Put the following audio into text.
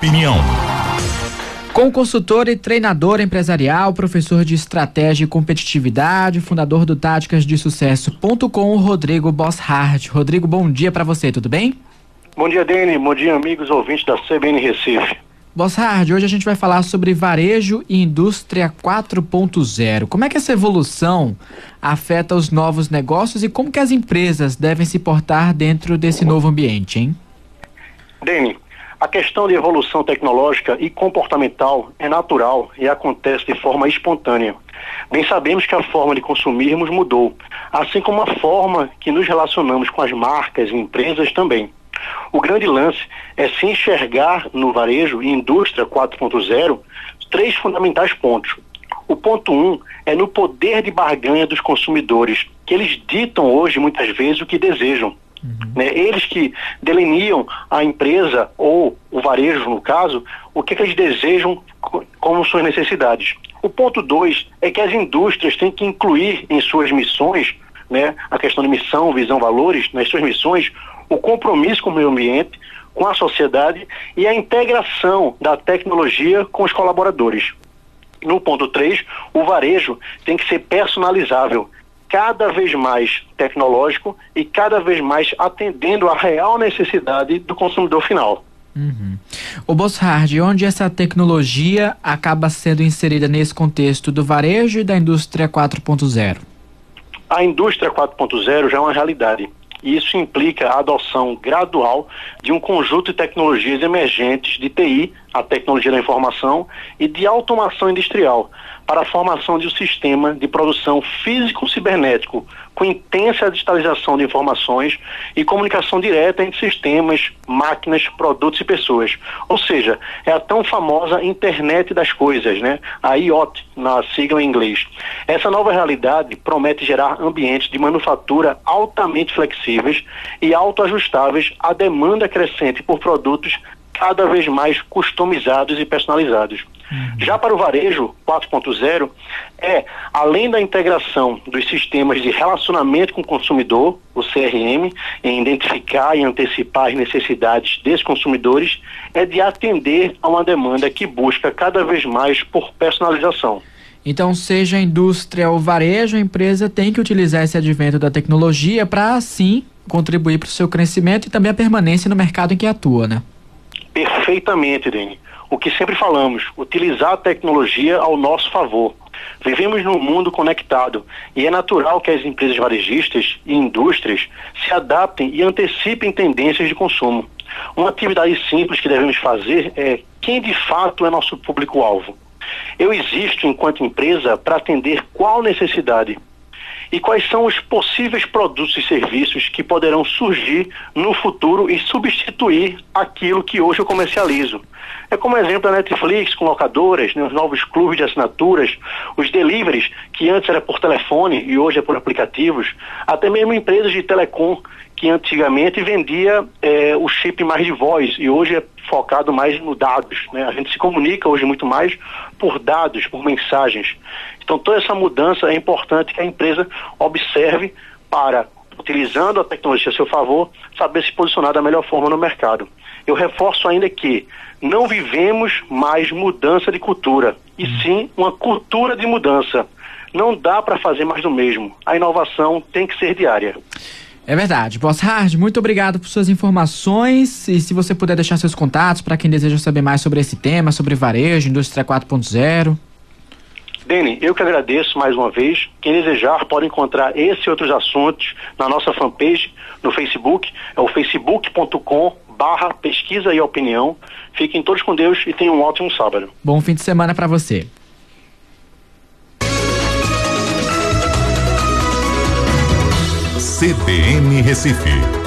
Opinião. Com consultor e treinador empresarial, professor de estratégia e competitividade, fundador do táticas de sucesso.com, Rodrigo Bosshard. Rodrigo, bom dia para você, tudo bem? Bom dia, Dene. Bom dia, amigos ouvintes da CBN Recife. Bosshard, hoje a gente vai falar sobre varejo e indústria 4.0. Como é que essa evolução afeta os novos negócios e como que as empresas devem se portar dentro desse novo ambiente, hein? Dene, a questão de evolução tecnológica e comportamental é natural e acontece de forma espontânea. Bem sabemos que a forma de consumirmos mudou, assim como a forma que nos relacionamos com as marcas e empresas também. O grande lance é se enxergar no varejo e indústria 4.0 três fundamentais pontos. O ponto um é no poder de barganha dos consumidores, que eles ditam hoje muitas vezes o que desejam. Uhum. Né? Eles que delineam a empresa ou o varejo, no caso, o que, que eles desejam como suas necessidades. O ponto dois é que as indústrias têm que incluir em suas missões, né, a questão de missão, visão, valores, nas suas missões, o compromisso com o meio ambiente, com a sociedade e a integração da tecnologia com os colaboradores. No ponto 3, o varejo tem que ser personalizável cada vez mais tecnológico e cada vez mais atendendo à real necessidade do consumidor final. Uhum. O Bosshard, onde essa tecnologia acaba sendo inserida nesse contexto do varejo e da indústria 4.0? A indústria 4.0 já é uma realidade. E isso implica a adoção gradual de um conjunto de tecnologias emergentes de TI, a tecnologia da informação, e de automação industrial, para a formação de um sistema de produção físico-cibernético com intensa digitalização de informações e comunicação direta entre sistemas, máquinas, produtos e pessoas. Ou seja, é a tão famosa internet das coisas, né? A IoT, na sigla em inglês. Essa nova realidade promete gerar ambientes de manufatura altamente flexíveis e autoajustáveis à demanda crescente por produtos cada vez mais customizados e personalizados. Uhum. Já para o varejo 4.0, é, além da integração dos sistemas de relacionamento com o consumidor, o CRM, em identificar e antecipar as necessidades desses consumidores, é de atender a uma demanda que busca cada vez mais por personalização. Então, seja a indústria ou varejo, a empresa tem que utilizar esse advento da tecnologia para, assim, contribuir para o seu crescimento e também a permanência no mercado em que atua, né? Perfeitamente, Dani. O que sempre falamos, utilizar a tecnologia ao nosso favor. Vivemos num mundo conectado e é natural que as empresas varejistas e indústrias se adaptem e antecipem tendências de consumo. Uma atividade simples que devemos fazer é quem de fato é nosso público-alvo. Eu existo enquanto empresa para atender qual necessidade e quais são os possíveis produtos e serviços que poderão surgir no futuro e substituir aquilo que hoje eu comercializo. É como exemplo a Netflix com locadoras, né, os novos clubes de assinaturas, os deliveries, que antes era por telefone e hoje é por aplicativos, até mesmo empresas de telecom que antigamente vendia é, o chip mais de voz e hoje é focado mais no dados. Né? A gente se comunica hoje muito mais por dados, por mensagens. Então toda essa mudança é importante que a empresa observe para, utilizando a tecnologia a seu favor, saber se posicionar da melhor forma no mercado. Eu reforço ainda que não vivemos mais mudança de cultura, e sim uma cultura de mudança. Não dá para fazer mais do mesmo. A inovação tem que ser diária. É verdade. Hard, muito obrigado por suas informações e se você puder deixar seus contatos para quem deseja saber mais sobre esse tema, sobre varejo, indústria 4.0. Dene, eu que agradeço mais uma vez. Quem desejar pode encontrar esse e outros assuntos na nossa fanpage no Facebook, é o facebook.com barra pesquisa e opinião. Fiquem todos com Deus e tenham um ótimo sábado. Bom fim de semana para você. CBN Recife